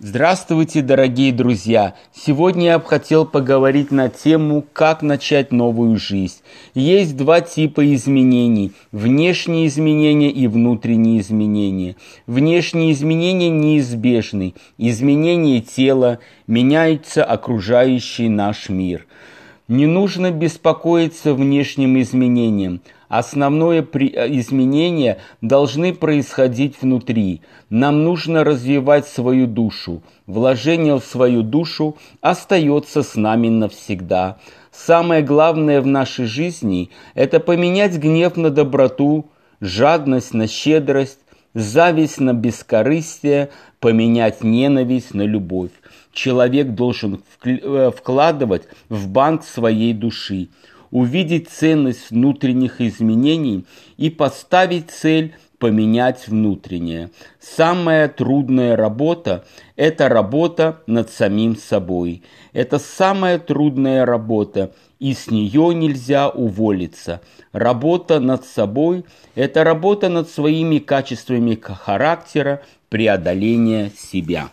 Здравствуйте, дорогие друзья! Сегодня я бы хотел поговорить на тему, как начать новую жизнь. Есть два типа изменений – внешние изменения и внутренние изменения. Внешние изменения неизбежны. Изменение тела, меняется окружающий наш мир. Не нужно беспокоиться внешним изменениям – Основное э, изменение должны происходить внутри. Нам нужно развивать свою душу. Вложение в свою душу остается с нами навсегда. Самое главное в нашей жизни – это поменять гнев на доброту, жадность на щедрость, зависть на бескорыстие, поменять ненависть на любовь. Человек должен э, вкладывать в банк своей души – увидеть ценность внутренних изменений и поставить цель поменять внутреннее. Самая трудная работа – это работа над самим собой. Это самая трудная работа, и с нее нельзя уволиться. Работа над собой – это работа над своими качествами характера, преодоления себя.